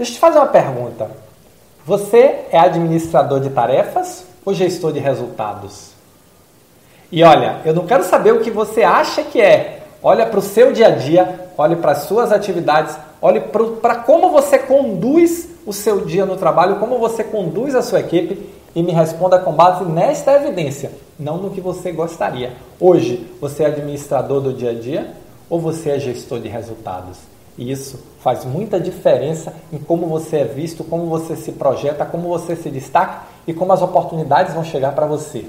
Deixa eu te fazer uma pergunta. Você é administrador de tarefas ou gestor de resultados? E olha, eu não quero saber o que você acha que é. Olha para o seu dia a dia, olhe para as suas atividades, olhe para como você conduz o seu dia no trabalho, como você conduz a sua equipe e me responda com base nesta evidência, não no que você gostaria. Hoje, você é administrador do dia a dia ou você é gestor de resultados? E isso faz muita diferença em como você é visto, como você se projeta, como você se destaca e como as oportunidades vão chegar para você.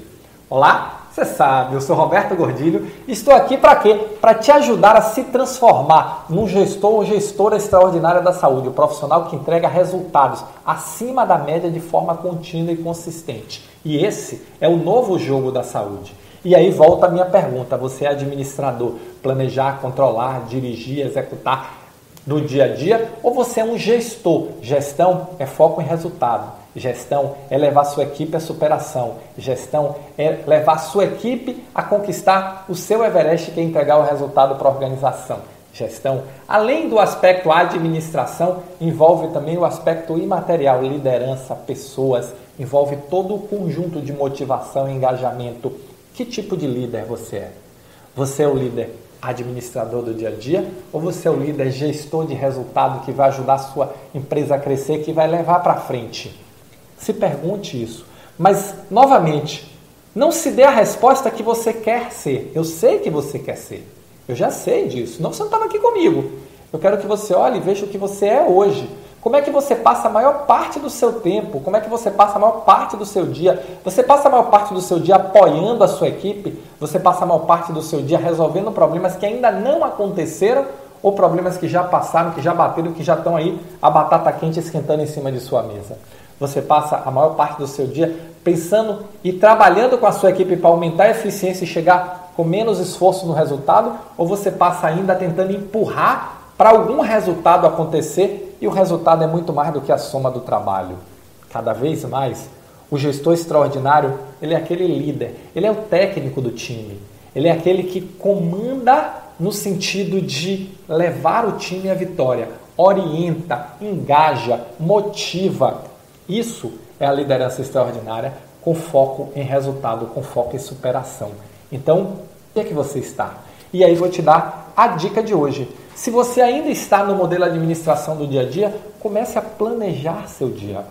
Olá, você sabe, eu sou Roberto Gordilho e estou aqui para quê? Para te ajudar a se transformar num gestor ou gestora extraordinária da saúde, o profissional que entrega resultados acima da média de forma contínua e consistente. E esse é o novo jogo da saúde. E aí volta a minha pergunta: você é administrador, planejar, controlar, dirigir, executar no dia a dia, ou você é um gestor? Gestão é foco em resultado. Gestão é levar sua equipe à superação. Gestão é levar sua equipe a conquistar o seu Everest, que é entregar o resultado para a organização. Gestão, além do aspecto administração, envolve também o aspecto imaterial, liderança, pessoas, envolve todo o conjunto de motivação e engajamento. Que tipo de líder você é? Você é o líder administrador do dia a dia ou você é o líder gestor de resultado que vai ajudar a sua empresa a crescer, que vai levar para frente? Se pergunte isso. Mas, novamente, não se dê a resposta que você quer ser. Eu sei que você quer ser. Eu já sei disso. Não você não estava aqui comigo. Eu quero que você olhe e veja o que você é hoje. Como é que você passa a maior parte do seu tempo? Como é que você passa a maior parte do seu dia? Você passa a maior parte do seu dia apoiando a sua equipe? Você passa a maior parte do seu dia resolvendo problemas que ainda não aconteceram ou problemas que já passaram, que já bateram, que já estão aí a batata quente esquentando em cima de sua mesa? Você passa a maior parte do seu dia pensando e trabalhando com a sua equipe para aumentar a eficiência e chegar com menos esforço no resultado? Ou você passa ainda tentando empurrar para algum resultado acontecer e o resultado é muito mais do que a soma do trabalho. Cada vez mais, o gestor extraordinário, ele é aquele líder, ele é o técnico do time, ele é aquele que comanda no sentido de levar o time à vitória, orienta, engaja, motiva. Isso é a liderança extraordinária com foco em resultado, com foco em superação. Então, o é que você está? E aí vou te dar a dica de hoje. Se você ainda está no modelo administração do dia a dia, comece a planejar seu dia.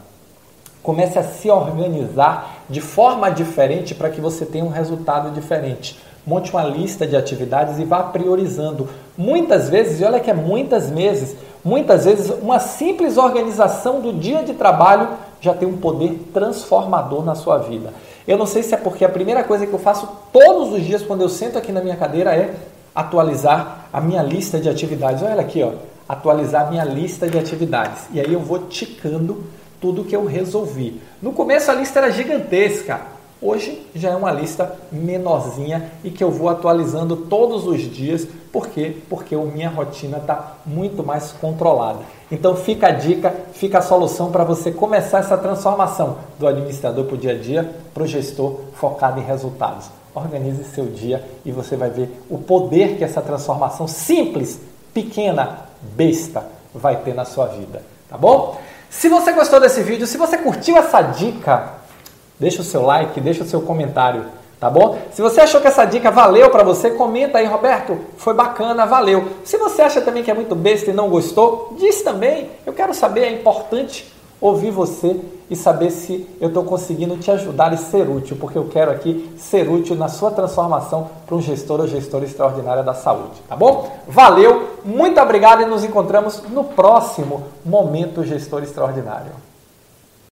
Comece a se organizar de forma diferente para que você tenha um resultado diferente. Monte uma lista de atividades e vá priorizando. Muitas vezes, e olha que é muitas vezes, muitas vezes uma simples organização do dia de trabalho já tem um poder transformador na sua vida. Eu não sei se é porque a primeira coisa que eu faço todos os dias quando eu sento aqui na minha cadeira é atualizar a minha lista de atividades. Olha aqui, ó, atualizar a minha lista de atividades. E aí eu vou ticando tudo que eu resolvi. No começo a lista era gigantesca. Hoje já é uma lista menorzinha e que eu vou atualizando todos os dias. Por quê? Porque a minha rotina está muito mais controlada. Então fica a dica, fica a solução para você começar essa transformação do administrador para o dia a dia para o gestor focado em resultados. Organize seu dia e você vai ver o poder que essa transformação simples, pequena, besta vai ter na sua vida, tá bom? Se você gostou desse vídeo, se você curtiu essa dica, deixa o seu like, deixa o seu comentário, tá bom? Se você achou que essa dica valeu para você, comenta aí, Roberto, foi bacana, valeu. Se você acha também que é muito besta e não gostou, diz também. Eu quero saber, é importante ouvir você e saber se eu estou conseguindo te ajudar e ser útil, porque eu quero aqui ser útil na sua transformação para um gestor ou gestora extraordinária da saúde, tá bom? Valeu, muito obrigado e nos encontramos no próximo Momento Gestor Extraordinário.